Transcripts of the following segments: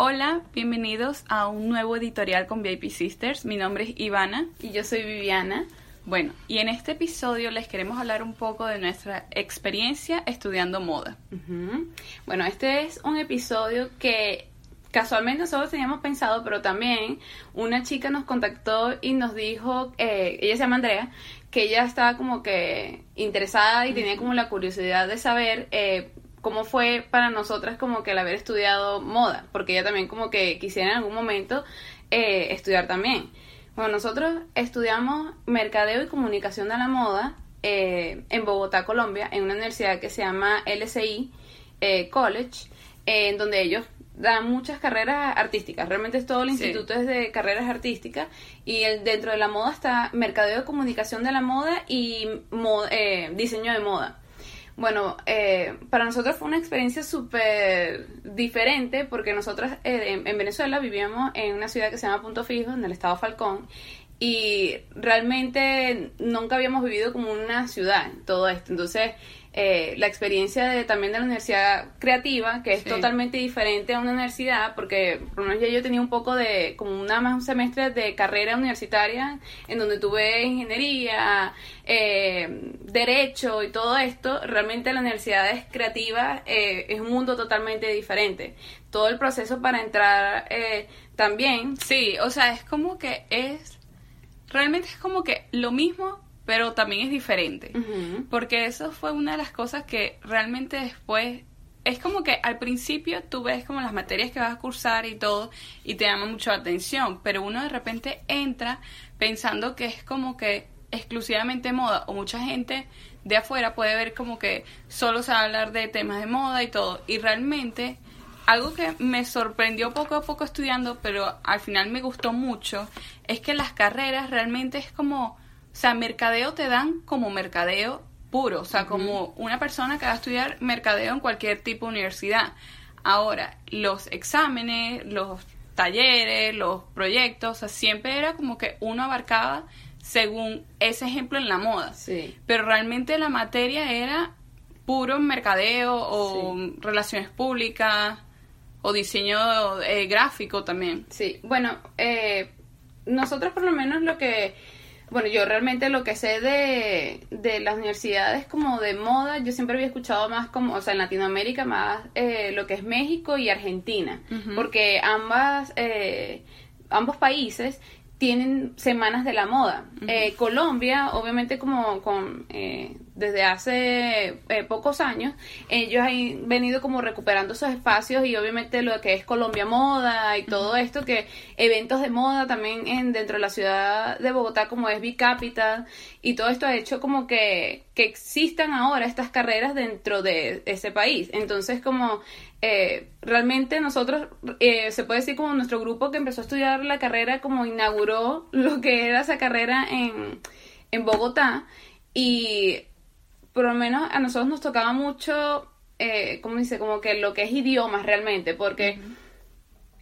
Hola, bienvenidos a un nuevo editorial con VIP Sisters. Mi nombre es Ivana. Y yo soy Viviana. Bueno, y en este episodio les queremos hablar un poco de nuestra experiencia estudiando moda. Bueno, este es un episodio que casualmente nosotros teníamos pensado, pero también una chica nos contactó y nos dijo, eh, ella se llama Andrea, que ella estaba como que interesada y tenía como la curiosidad de saber eh, cómo fue para nosotras como que el haber estudiado moda, porque ella también como que quisiera en algún momento eh, estudiar también. Bueno, nosotros estudiamos Mercadeo y Comunicación de la Moda eh, en Bogotá, Colombia, en una universidad que se llama LSI eh, College, en donde ellos dan muchas carreras artísticas. Realmente todo el instituto es de carreras artísticas y el, dentro de la moda está Mercadeo y Comunicación de la Moda y Diseño de Moda. Bueno, eh, para nosotros fue una experiencia súper diferente porque nosotros eh, en, Venezuela vivíamos en una ciudad que se llama Punto Fijo, en el estado Falcón, y realmente nunca habíamos vivido como una ciudad, todo esto. Entonces, eh, la experiencia de, también de la universidad creativa, que es totalmente diferente a una universidad, porque por lo menos ya yo tenía un poco de, como una más un semestre de carrera universitaria, en donde tuve ingeniería, eh, derecho y todo esto, realmente la universidad es creativa, eh, es un mundo totalmente diferente. Todo el proceso para entrar también. Sí, o sea, es como que es, realmente es como que lo mismo pero también es diferente. Porque eso fue una de las cosas que realmente después es como que al principio tú ves como las materias que vas a cursar y todo y te llama mucho la atención, pero uno de repente entra pensando que es como que exclusivamente moda o mucha gente de afuera puede ver como que solo se va a hablar de temas de moda y todo y realmente algo que me sorprendió poco a poco estudiando pero al final me gustó mucho es que las carreras realmente es como sea, mercadeo te dan como mercadeo puro, o sea, como una persona que va a estudiar mercadeo en cualquier tipo de universidad. Ahora, los exámenes, los talleres, los proyectos, o sea, siempre era como que uno abarcaba según ese ejemplo en la moda. Sí. Pero realmente la materia era puro mercadeo o relaciones públicas o diseño eh, gráfico también. Sí, bueno, eh, nosotros por lo menos lo que bueno, yo realmente lo que sé de, de las universidades como de moda, yo siempre había escuchado más como, o sea, en Latinoamérica más eh, lo que es México y Argentina, porque ambas, eh, ambos países tienen semanas de la moda. Eh, Colombia, obviamente como con eh, desde hace eh, pocos años, ellos han venido como recuperando esos espacios y obviamente lo que es Colombia Moda y todo esto, que eventos de moda también en, dentro de la ciudad de Bogotá como es Capital y todo esto ha hecho como que, que existan ahora estas carreras dentro de ese país. Entonces como eh, realmente nosotros, eh, se puede decir como nuestro grupo que empezó a estudiar la carrera, como inauguró lo que era esa carrera en, en Bogotá y por lo menos a nosotros nos tocaba mucho, eh, como dice, como que lo que es idiomas realmente, porque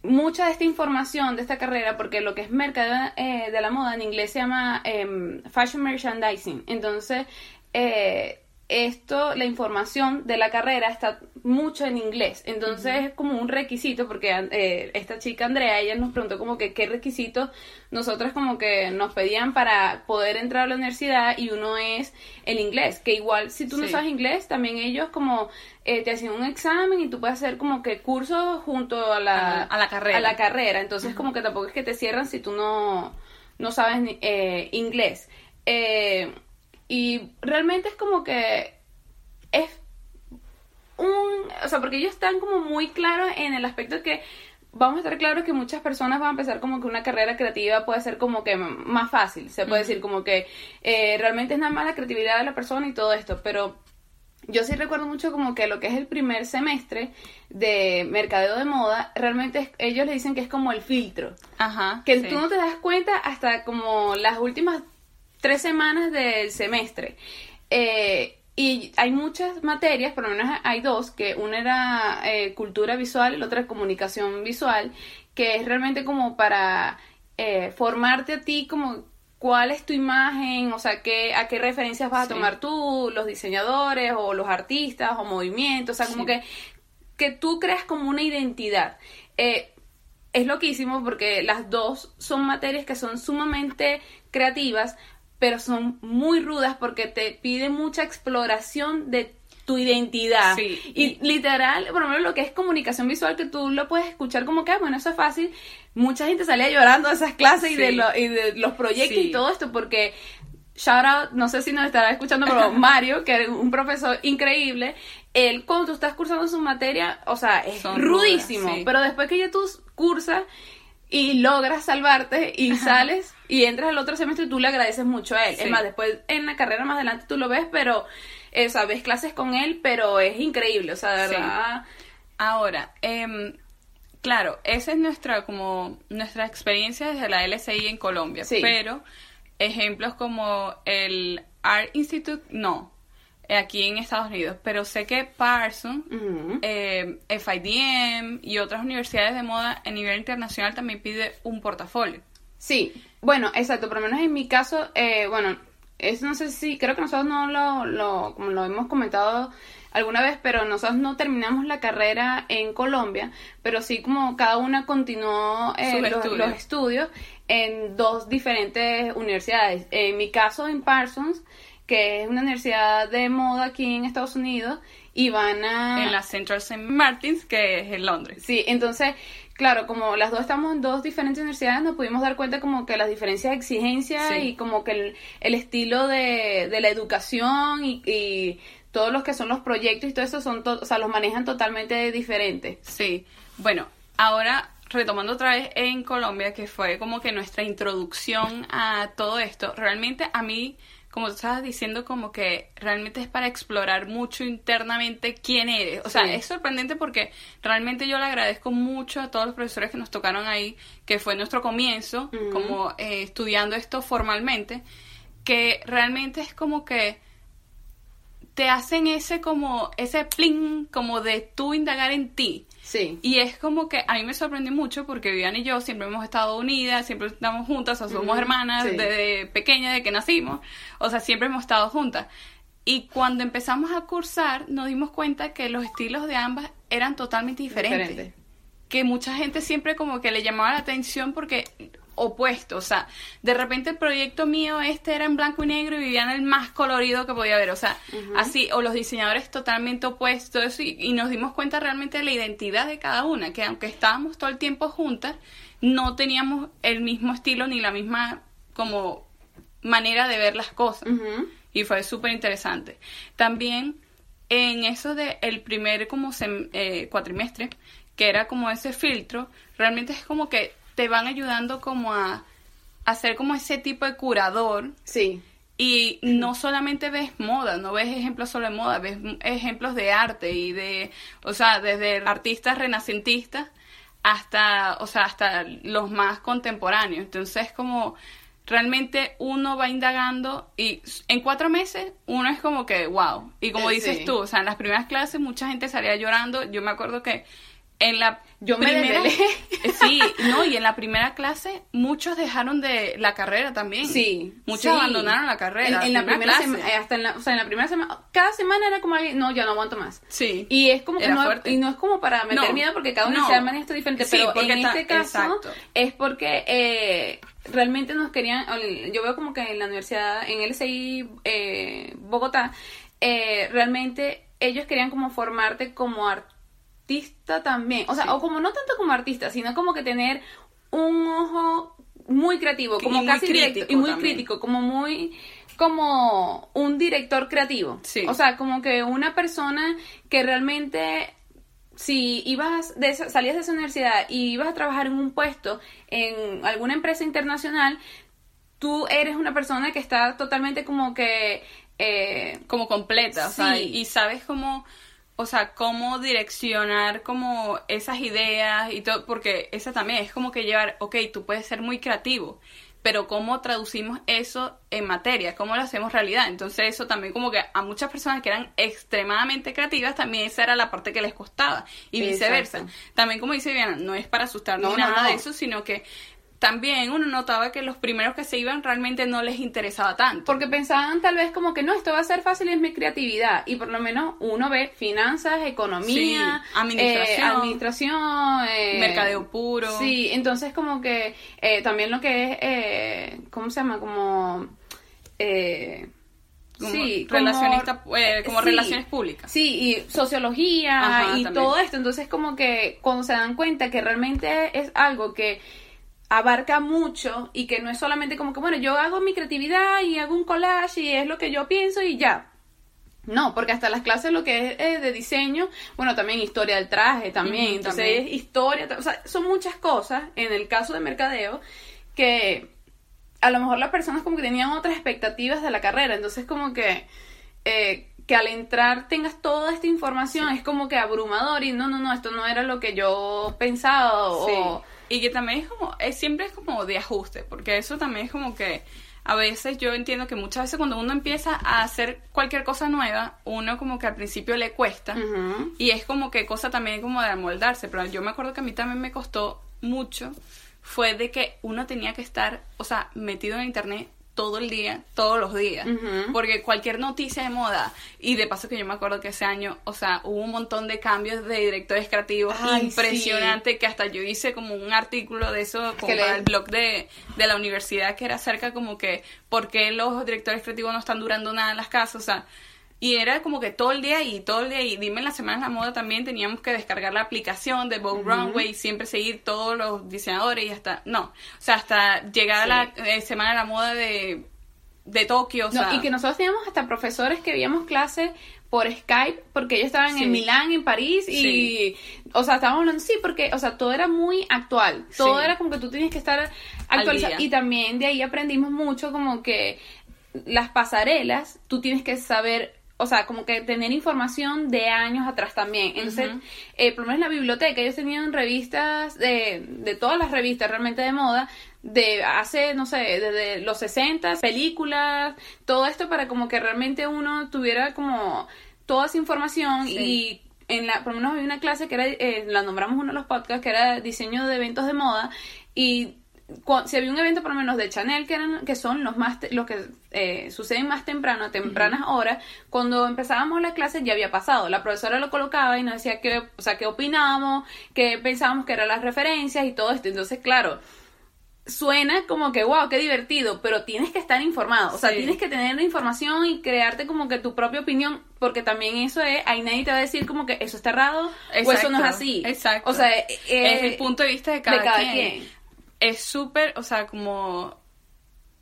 mucha de esta información de esta carrera, porque lo que es mercado eh, de la moda en inglés se llama em, fashion merchandising, entonces eh, esto, la información de la carrera está mucho en inglés, entonces es como un requisito, porque eh, esta chica Andrea, ella nos preguntó como que qué requisitos nosotras como que nos pedían para poder entrar a la universidad y uno es el inglés, que igual si tú no sabes inglés, también ellos como eh, te hacen un examen y tú puedes hacer como que cursos junto a la, a, la carrera. A la carrera, entonces como que tampoco es que te cierran si tú no, no sabes eh, inglés. Eh, y realmente es como que es un, o sea, porque ellos están como muy claros en el aspecto que vamos a estar claros que muchas personas van a empezar como que una carrera creativa puede ser como que más fácil, se puede decir como que eh, realmente es nada más la creatividad de la persona y todo esto, pero yo sí recuerdo mucho como que lo que es el primer semestre de mercadeo de moda, realmente ellos le dicen que es como el filtro. Ajá. Que tú no te das cuenta hasta como las últimas tres semanas del semestre. Eh, y hay muchas materias, por lo menos hay dos, que una era eh, cultura visual y la otra comunicación visual, que es realmente como para eh, formarte a ti como cuál es tu imagen, o sea, qué, a qué referencias vas a tomar tú, los diseñadores o los artistas o movimientos, o sea, como que, que tú creas como una identidad. es loquísimo porque las dos son materias que son sumamente creativas, pero son muy rudas porque te piden mucha exploración de tu identidad. Sí. Y literal, por lo menos lo que es comunicación visual, que tú lo puedes escuchar como que, ah, bueno, eso es fácil. Mucha gente salía llorando de esas clases y, de Sí. lo- y de los proyectos Sí. y todo esto, porque shout out, no sé si nos estará escuchando, pero Mario, que es un profesor increíble, él cuando tú estás cursando su materia, o sea, es Son rudísimo, rudas, sí. pero después que ya tú cursas y logras salvarte y sales y entras al otro semestre, tú le agradeces mucho a él. Es Sí. más, después en la carrera más adelante tú lo ves, pero, eh, o sea, ves clases con él, pero es increíble, o sea, de Sí. verdad. Ahora, em, claro, esa es nuestra como nuestra experiencia desde la LSI en Colombia, Sí. pero ejemplos como el Art Institute, no, aquí en Estados Unidos, pero sé que Parsons, eh, FIDM y otras universidades de moda a nivel internacional también pide un portafolio. Sí, bueno, exacto, por lo menos en mi caso, eh, bueno, es no sé si, creo que nosotros no lo, lo, como lo hemos comentado alguna vez, pero nosotros no terminamos la carrera en Colombia, pero sí como cada una continuó eh, los estudios en dos diferentes universidades. En mi caso, en Parsons, que es una universidad de moda aquí en Estados Unidos, y van a... En la Central St. Martins, que es en Londres. Sí, entonces, claro, como las dos estamos en dos diferentes universidades, nos pudimos dar cuenta como que las diferencias de exigencia Sí. y como que el, el estilo de, de la educación y, y todos los que son los proyectos y todo eso son, to- o sea, los manejan totalmente diferentes. Sí, bueno, ahora retomando otra vez en Colombia, que fue como que nuestra introducción a todo esto, realmente a mí, como tú estabas diciendo, como que realmente es para explorar mucho internamente quién eres. O sea, Sí. es sorprendente porque realmente yo le agradezco mucho a todos los profesores que nos tocaron ahí, que fue nuestro comienzo, como eh, estudiando esto formalmente, que realmente es como que te hacen ese como, ese pling, como de tú indagar en ti. Sí. Y es como que a mí me sorprendió mucho porque Vivian y yo siempre hemos estado unidas, siempre estamos juntas, o sea, somos hermanas sí. desde pequeñas, desde que nacimos, o sea, siempre hemos estado juntas. Y cuando empezamos a cursar nos dimos cuenta que los estilos de ambas eran totalmente diferentes. Diferente. Que mucha gente siempre como que le llamaba la atención porque opuesto, o sea, de repente el proyecto mío este era en blanco y negro y Viviana el más colorido que podía haber, o sea, así, o los diseñadores totalmente opuestos y, y nos dimos cuenta realmente de la identidad de cada una, que aunque estábamos todo el tiempo juntas, no teníamos el mismo estilo ni la misma como manera de ver las cosas. Y fue súper interesante. También en eso de el primer como sem- eh, cuatrimestre, que era como ese filtro, realmente es como que te van ayudando como a hacer como ese tipo de curador Sí. y no solamente ves moda, no ves ejemplos solo de moda, ves ejemplos de arte y de, o sea, desde artistas renacentistas hasta, o sea, hasta los más contemporáneos. Entonces, como realmente uno va indagando y en cuatro meses uno es como que, wow. Y como Eh, dices tú, o sea, en las primeras clases mucha gente salía llorando. Yo me acuerdo que en la Yo me primera, sí, no, y en la primera clase muchos dejaron de la carrera también. Sí. Muchos sí. abandonaron la carrera. En, en la primera clase. semana, hasta en la, o sea, en la primera semana, cada semana era como alguien, no, ya no aguanto más. Sí. Y es como que no, y no es como para meter No, miedo porque cada no. universidad maneja esto diferente, Sí, pero en este caso exacto. es porque eh, realmente nos querían, yo veo como que en la universidad, en LSI eh, Bogotá, eh, realmente ellos querían como formarte como artista también, o sea, Sí. o como no tanto como artista, sino como que tener un ojo muy creativo, como casi directo, y muy también. crítico, como muy como un director creativo. Sí. O sea, como que una persona que realmente si ibas de esa- salías de esa universidad y ibas a trabajar en un puesto en alguna empresa internacional, tú eres una persona que está totalmente como que eh, como completa, o sea, y sabes cómo, o sea, cómo direccionar como esas ideas y todo, porque esa también es como que llevar, ok, tú puedes ser muy creativo, pero cómo traducimos eso en materia, cómo lo hacemos realidad. Entonces eso también como que a muchas personas que eran extremadamente creativas, también esa era la parte que les costaba y viceversa. Exacto. También como dice Viviana, no es para asustar No, ni no, nada no. de eso, sino que también uno notaba que los primeros que se iban realmente no les interesaba tanto. Porque pensaban tal vez como que no, esto va a ser fácil, es mi creatividad. Y por lo menos uno ve finanzas, economía, Sí, administración. eh, administración, eh, Mercadeo puro. Sí, entonces como que eh, también lo que es, eh, ¿cómo se llama? Como... Eh, Como sí, relacionista, eh, como sí, relaciones públicas. Sí, y sociología Ajá, y también. todo esto. Entonces, como que cuando se dan cuenta que realmente es algo que abarca mucho y que no es solamente como que, bueno, yo hago mi creatividad y hago un collage y es lo que yo pienso y ya. No, porque hasta las clases lo que es eh, de diseño, bueno, también historia del traje también, entonces también. es historia, o sea, son muchas cosas en el caso de mercadeo que a lo mejor las personas como que tenían otras expectativas de la carrera, entonces como que eh, que al entrar tengas toda esta información es como que abrumador y no, no, no, esto no era lo que yo pensaba o... Y que también es como, es, siempre es como de ajuste, porque eso también es como que a veces yo entiendo que muchas veces cuando uno empieza a hacer cualquier cosa nueva, uno como que al principio le cuesta Ujú. y es como que cosa también como de amoldarse, pero yo me acuerdo que a mí también me costó mucho, fue de que uno tenía que estar, o sea, metido en internet todo el día, todos los días, porque cualquier noticia de moda, y de paso que yo me acuerdo que ese año, o sea, hubo un montón de cambios de directores creativos Ay, impresionante, que hasta yo hice como un artículo de eso como para le- el blog de, de la universidad, que era acerca como que, ¿por qué los directores creativos no están durando nada en las casas? O sea, y era como que todo el día y todo el día, y dime en las semanas de la moda también teníamos que descargar la aplicación de Vogue Runway y siempre seguir todos los diseñadores y hasta, no, o sea, hasta llegar a la eh, semana de la moda de, de Tokio, o No, sea, y que nosotros teníamos hasta profesores que veíamos clases por Skype porque ellos estaban Sí. en Milán, en París y, Sí. o sea, estábamos hablando, sí, porque, o sea, todo era muy actual, todo era como que tú tienes que estar actualizado y también de ahí aprendimos mucho como que las pasarelas, tú tienes que saber o sea, como que tener información de años atrás también. Entonces, eh, por lo menos en la biblioteca, ellos tenían revistas de, de todas las revistas realmente de moda, de hace, no sé, desde los 60, películas, todo esto para como que realmente uno tuviera como toda esa información Sí. y en la, por lo menos había una clase que era, eh, la nombramos uno de los podcasts, que era diseño de eventos de moda y si había un evento por lo menos de Chanel que eran que son los más te- los que eh, suceden más temprano a tempranas horas cuando empezábamos la clase ya había pasado la profesora lo colocaba y nos decía que o sea qué opinábamos qué pensábamos que eran las referencias y todo esto entonces claro suena como que wow, qué divertido, pero tienes que estar informado, o sea, Sí. tienes que tener la información y crearte como que tu propia opinión, porque también eso es, ahí nadie te va a decir como que eso está errado o eso no es así. exacto. O sea, eh, es el punto de vista de cada, cada quien. quien. Es súper, o sea, como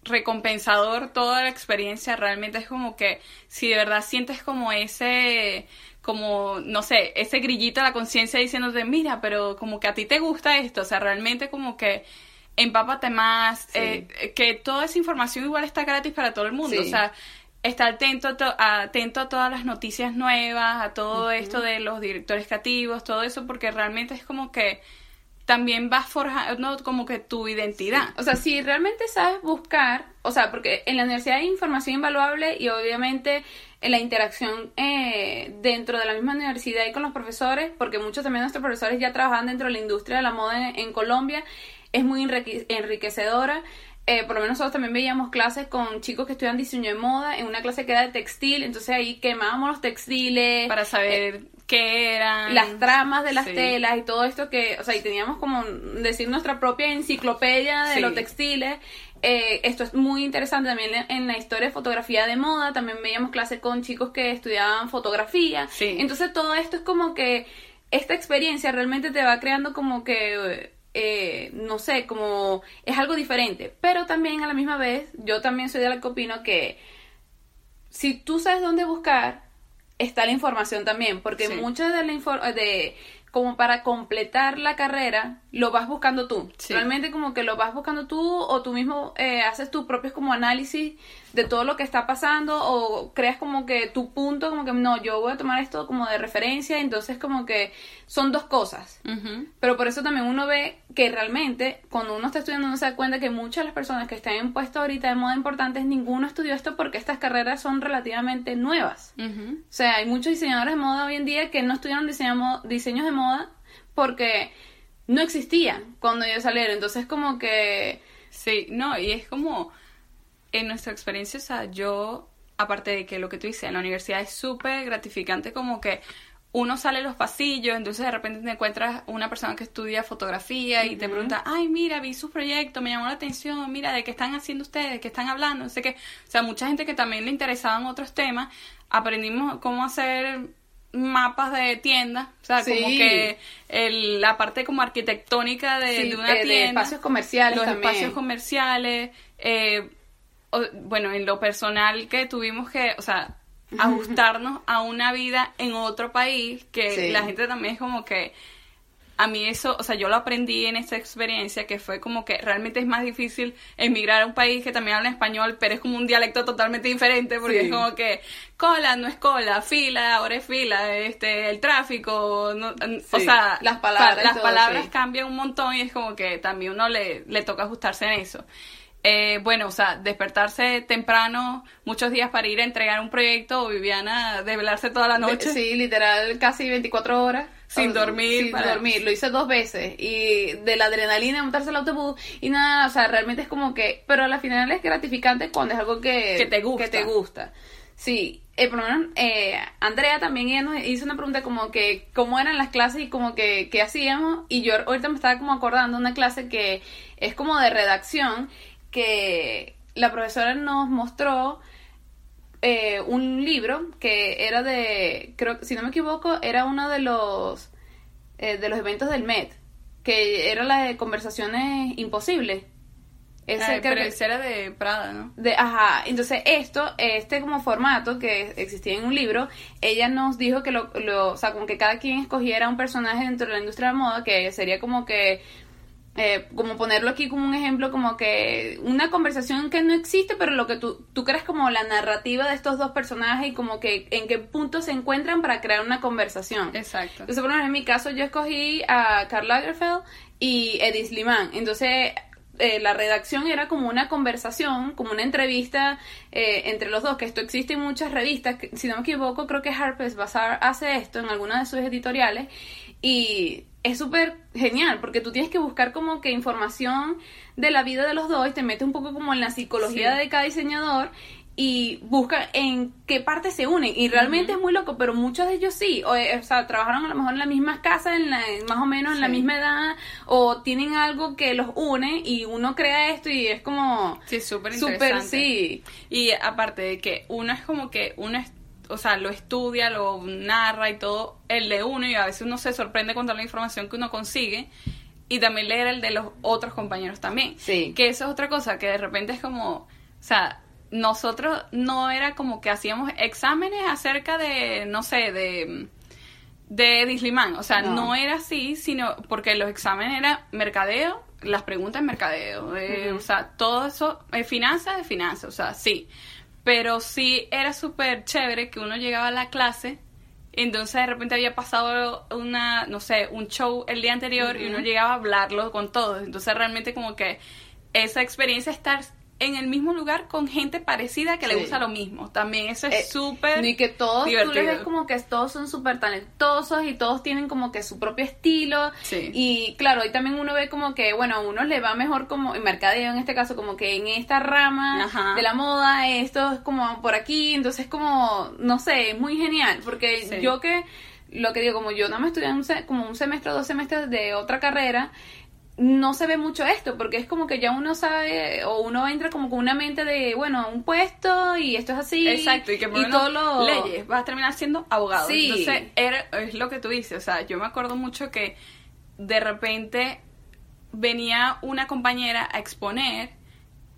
recompensador toda la experiencia. Realmente es como que si de verdad sientes como ese, como, no sé, ese grillito a la conciencia diciéndote, mira, pero como que a ti te gusta esto. O sea, realmente como que empápate más, Sí. eh, que toda esa información igual está gratis para todo el mundo. Sí. O sea, estar atento a, to- atento a todas las noticias nuevas, a todo esto de los directores creativos, todo eso, porque realmente es como que también vas forjando como que tu identidad. O sea, si realmente sabes buscar, o sea, porque en la universidad hay información invaluable y obviamente en la interacción eh, dentro de la misma universidad y con los profesores, porque muchos también de nuestros profesores ya trabajan dentro de la industria de la moda en, en Colombia, es muy enrique- enriquecedora. Eh, por lo menos nosotros también veíamos clases con chicos que estudian diseño de moda, en una clase que era de textil, entonces ahí quemábamos los textiles, para saber qué eran. las tramas de las Sí. telas y todo esto que, o sea, y teníamos como decir nuestra propia enciclopedia de Sí. los textiles. Eh, esto es muy interesante también en- la historia de fotografía de moda. También veíamos clases con chicos que estudiaban fotografía. Sí. Entonces todo esto es como que esta experiencia realmente te va creando como que, eh, no sé, como es algo diferente. Pero también a la misma vez, yo también soy de la que opino que si tú sabes dónde buscar, está la información también, porque Sí. mucha de la info- de como para completar la carrera, lo vas buscando tú. Sí. Realmente como que lo vas buscando tú o tú mismo eh, haces tus propios como análisis de todo lo que está pasando o creas como que tu punto, como que no, yo voy a tomar esto como de referencia, entonces como que son dos cosas. Pero por eso también uno ve que realmente cuando uno está estudiando uno se da cuenta que muchas de las personas que están en puestos ahorita de moda importantes, ninguno estudió esto porque estas carreras son relativamente nuevas. O sea, hay muchos diseñadores de moda hoy en día que no estudiaron diseño- diseños de moda porque no existía cuando yo saliera. Entonces como que... Sí, no, y es como, en nuestra experiencia, o sea, yo, aparte de que lo que tú dices, en la universidad es súper gratificante como que uno sale a los pasillos, entonces de repente te encuentras una persona que estudia fotografía y te pregunta, ay, mira, vi su proyecto, me llamó la atención, mira, ¿de qué están haciendo ustedes? ¿De qué están hablando? No sé qué. O sea, mucha gente que también le interesaban otros temas, aprendimos cómo hacer mapas de tiendas, o sea, como que el, la parte como arquitectónica de, una eh, tienda, espacios comerciales, los también. espacios comerciales, eh, bueno, en lo personal que tuvimos que, o sea, ajustarnos a una vida en otro país, que la gente también es como que a mí eso, o sea, yo lo aprendí en esta experiencia que fue como que realmente es más difícil emigrar a un país que también habla español, pero es como un dialecto totalmente diferente porque es como que cola no es cola, fila ahora es fila, este el tráfico, o sea, las palabras, las palabras cambian un montón y es como que también uno le, le toca ajustarse en eso. Eh, bueno, o sea, despertarse temprano muchos días para ir a entregar un proyecto o Viviana velarse toda la noche. Sí, literal, casi 24 horas. Sin dormir. Sin dormir. Lo hice dos veces. Y de la adrenalina de montarse al autobús y nada, o sea, realmente es como que... Pero a la final es gratificante cuando es algo que... Que te gusta. Que te gusta. Sí, eh, por lo menos eh, Andrea también ella nos hizo una pregunta como que cómo eran las clases y como que qué hacíamos y yo ahorita me estaba como acordando una clase que es como de redacción que la profesora nos mostró eh, un libro que era de, creo si no me equivoco, era uno de los, eh, de los eventos del MED, que era la de conversaciones imposibles. Ese pero ese era de Prada, ¿no? De, ajá, entonces esto, este como formato que existía en un libro, ella nos dijo que lo, lo, o sea, como que cada quien escogiera un personaje dentro de la industria de la moda, que sería como que eh, como ponerlo aquí como un ejemplo, como que una conversación que no existe, pero lo que tú, tú crees como la narrativa de estos dos personajes y como que en qué punto se encuentran para crear una conversación. Exacto. Entonces, por ejemplo, en mi caso yo escogí a Karl Lagerfeld y Edith Liman. Entonces, eh, la redacción era como una conversación, como una entrevista eh, entre los dos, que esto existe en muchas revistas, si no me equivoco, creo que Harper's Bazaar hace esto en alguna de sus editoriales y es súper genial porque tú tienes que buscar como que información de la vida de los dos y te metes un poco como en la psicología de cada diseñador y busca en qué parte se unen y realmente es muy loco pero muchos de ellos sí. O, eh, o, sea trabajaron a lo mejor en las mismas casas en la, más o menos en la misma edad o tienen algo que los une y uno crea esto y es como sí súper interesante. sí. Y aparte de que uno es como que uno es o sea, lo estudia, lo narra y todo, el de uno, y a veces uno se sorprende con toda la información que uno consigue, y también leer el de los otros compañeros también. Sí. Que eso es otra cosa, que de repente es como, o sea, nosotros no era como que hacíamos exámenes acerca de, no sé, de de Dislimán, o sea, no. era así, sino porque los exámenes eran mercadeo, las preguntas mercadeo, eh, o sea, todo eso, eh, finanzas de finanzas, o sea, sí. Pero sí era súper chévere que uno llegaba a la clase, entonces de repente había pasado una, no sé, un show el día anterior y uno llegaba a hablarlo con todos. Entonces realmente como que esa experiencia estar en el mismo lugar con gente parecida que le gusta lo mismo. También eso es súper Y que todos divertido. tú les ves como que todos son súper talentosos y todos tienen como que su propio estilo. Sí. Y claro, ahí también uno ve como que, bueno, a uno le va mejor como en mercadeo en este caso, como que en esta rama Ajá. de la moda, esto es como por aquí, entonces como, no sé, es muy genial. Porque Sí. yo que, lo que digo, como yo no me estudié un como un semestre o dos semestres de otra carrera, no se ve mucho esto, porque es como que ya uno sabe, o uno entra como con una mente de, bueno, un puesto y esto es así. Exacto, y que por y todo lo... leyes, vas a terminar siendo abogado. Sí. Entonces, era, es lo que tú dices, o sea, yo me acuerdo mucho que de repente venía una compañera a exponer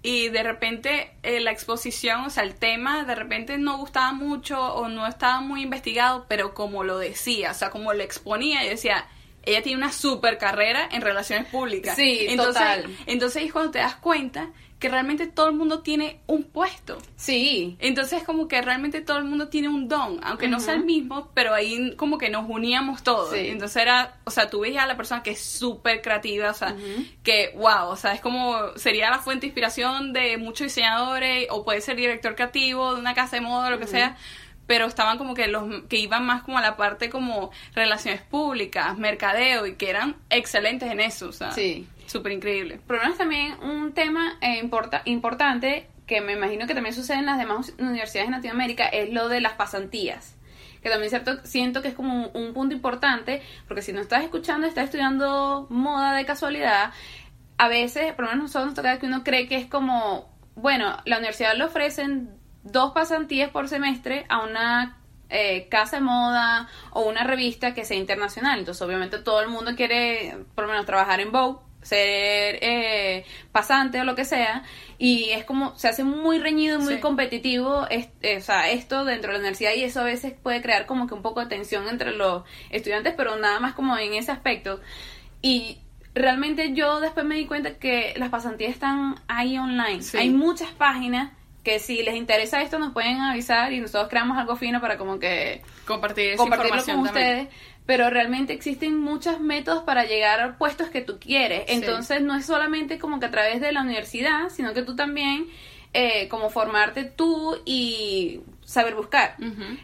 y de repente eh, la exposición, o sea, el tema de repente no gustaba mucho o no estaba muy investigado, pero como lo decía, o sea, como lo exponía, yo decía, ella tiene una super carrera en relaciones públicas. Sí, entonces, total. Entonces es cuando te das cuenta que realmente todo el mundo tiene un puesto. Sí, Entonces como que realmente todo el mundo tiene un don, aunque no sea el mismo, pero ahí como que nos uníamos todos. Sí. Entonces era, o sea, tú veías a la persona que es súper creativa, o sea, que wow, o sea, es como, sería la fuente de inspiración de muchos diseñadores, o puede ser director creativo de una casa de moda, lo que sea, pero estaban como que los que iban más como a la parte como relaciones públicas, mercadeo y que eran excelentes en eso, o sea, Sí. súper increíble. Pero es también un tema eh, importa- importante que me imagino que también sucede en las demás universidades de Latinoamérica, es lo de las pasantías. Que también cierto, siento que es como un, un punto importante, porque si no estás escuchando, estás estudiando moda de casualidad, a veces, por lo menos nosotros nos toca que uno cree que es como, bueno, la universidad le ofrecen dos pasantías por semestre a una eh, casa de moda o una revista que sea internacional. Entonces, obviamente, todo el mundo quiere, por lo menos, trabajar en Vogue, ser eh, pasante o lo que sea. Y es como, se hace muy reñido y muy Sí. competitivo es- eh, o sea, esto dentro de la universidad y eso a veces puede crear como que un poco de tensión entre los estudiantes, pero nada más como en ese aspecto. Y realmente yo después me di cuenta que las pasantías están ahí online. Sí. Hay muchas páginas que si les interesa esto nos pueden avisar y nosotros creamos algo fino para como que Compartir esa compartirlo información con también. ustedes. Pero realmente existen muchos métodos para llegar a puestos que tú quieres. Sí. Entonces no es solamente como que a través de la universidad, sino que tú también eh, como formarte tú y saber buscar.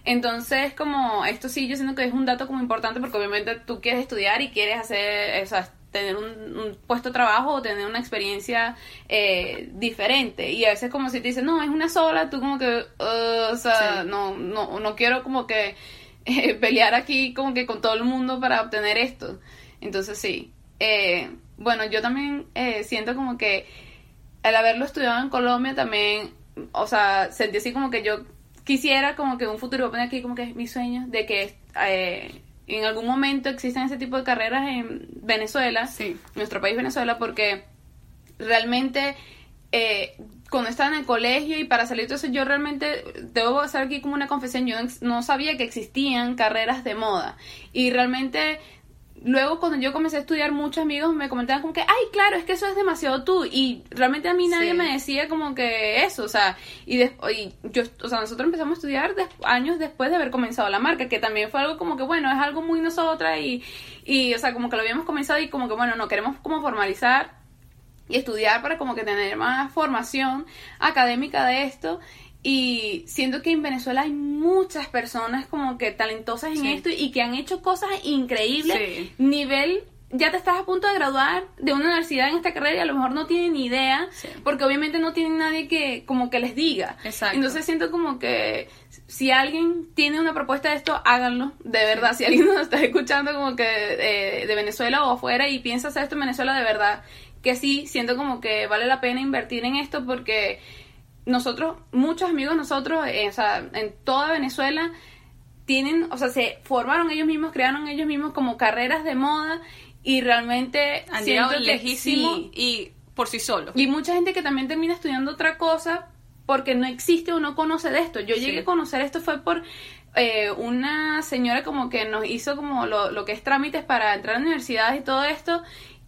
Entonces, como esto sí, yo siento que es un dato como importante porque obviamente tú quieres estudiar y quieres hacer, o sea, tener un, un puesto de trabajo o tener una experiencia eh, diferente. Y a veces como si te dicen, no, es una sola, tú como que, uh, o sea, Sí. no, no, no quiero como que eh, pelear aquí como que con todo el mundo para obtener esto. Entonces sí. Eh, bueno, yo también eh, siento como que al haberlo estudiado en Colombia también, o sea, sentí así como que yo quisiera como que un futuro, poner aquí como que es mi sueño, de que eh, en algún momento existan ese tipo de carreras en Venezuela, Sí. nuestro país Venezuela, porque realmente eh, cuando estaba en el colegio y para salir todo eso, yo realmente debo hacer aquí como una confesión, yo no sabía que existían carreras de moda y realmente luego cuando yo comencé a estudiar muchos amigos me comentaban como que ay claro es que eso es demasiado tú y realmente a mí nadie Sí. me decía como que eso o sea y, des- y yo o sea nosotros empezamos a estudiar des- años después de haber comenzado la marca que también fue algo como que bueno es algo muy nosotras y y o sea como que lo habíamos comenzado y como que bueno no queremos como formalizar y estudiar para como que tener más formación académica de esto y siento que en Venezuela hay muchas personas como que talentosas en Sí. esto y que han hecho cosas increíbles Sí. nivel ya te estás a punto de graduar de una universidad en esta carrera y a lo mejor no tienen ni idea Sí. porque obviamente no tienen nadie que como que les diga Exacto. entonces siento como que si alguien tiene una propuesta de esto háganlo de verdad si alguien nos está escuchando como que eh, de Venezuela o afuera y piensa hacer esto en Venezuela de verdad que sí siento como que vale la pena invertir en esto porque nosotros muchos amigos nosotros eh, o sea en toda Venezuela tienen, o sea, se formaron ellos mismos, crearon ellos mismos como carreras de moda y realmente Han llegado lejísimo sí. y por sí solos. Y mucha gente que también termina estudiando otra cosa porque no existe o no conoce de esto. Yo Sí. llegué a conocer esto fue por eh, una señora como que nos hizo como lo, lo que es trámites para entrar a la universidad y todo esto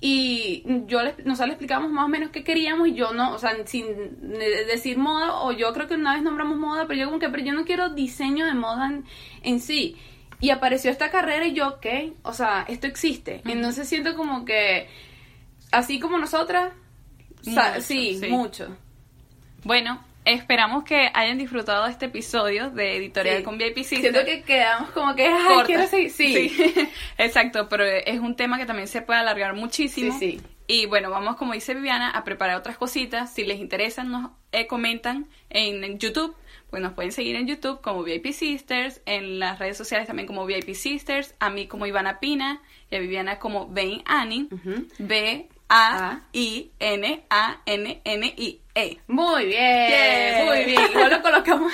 y yo les, nosotros le explicamos más o menos qué queríamos y yo no, o sea, sin de- decir moda o yo creo que una vez nombramos moda, pero yo como que, pero yo no quiero diseño de moda en, en sí. Y apareció esta carrera y yo, ¿qué? O sea, esto existe. Entonces siento como que, así como nosotras, sa- Mucho, sí, sí. mucho. Bueno, esperamos que hayan disfrutado este episodio de Editorial Sí. con VIP Sister. Siento que quedamos como que, ay, corta. quiero seguir. Sí. Exacto, pero es un tema que también se puede alargar muchísimo. Sí, sí. Y bueno, vamos, como dice Viviana, a preparar otras cositas. Si les interesan, nos eh, comentan en YouTube. Pues nos pueden seguir en YouTube como VIP Sisters, en las redes sociales también como VIP Sisters, a mí como Ivana Pina y a Viviana como Vein Annie. Ujú. B-A-I-N-A-N-N-I-E. Muy bien, Yeah. muy bien. Igual lo colocamos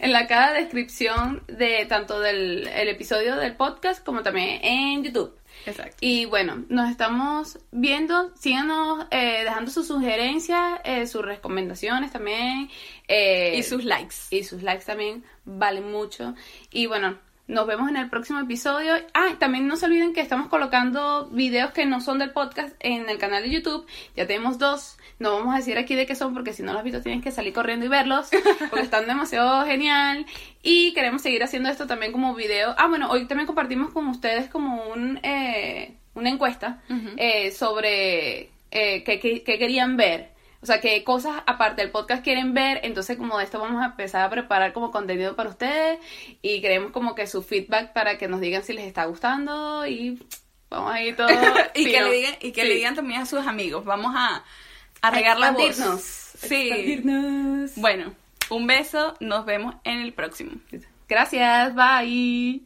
en la cada descripción de tanto del el episodio del podcast como también en YouTube. Exacto. Y bueno, nos estamos viendo. Síganos eh, dejando sus sugerencias, eh, sus recomendaciones también. eh, Y sus likes. y sus likes también valen mucho. Y bueno, nos vemos en el próximo episodio. Ah, también no se olviden que estamos colocando videos que no son del podcast en el canal de YouTube. Ya tenemos dos. No vamos a decir aquí de qué son porque si no los has visto tienes que salir corriendo y verlos porque están demasiado genial. Y queremos seguir haciendo esto también como video. Ah, bueno, hoy también compartimos con ustedes como un, eh, una encuesta eh, sobre eh, qué, qué- qué querían ver o sea, qué cosas aparte del podcast quieren ver. Entonces, como de esto vamos a empezar a preparar como contenido para ustedes y queremos como que su feedback para que nos digan si les está gustando y vamos a ir todo. y que, le digan, y que le digan también a sus amigos. Vamos a, a regar la voz. Sí. Bueno, un beso. Nos vemos en el próximo. Gracias. Bye.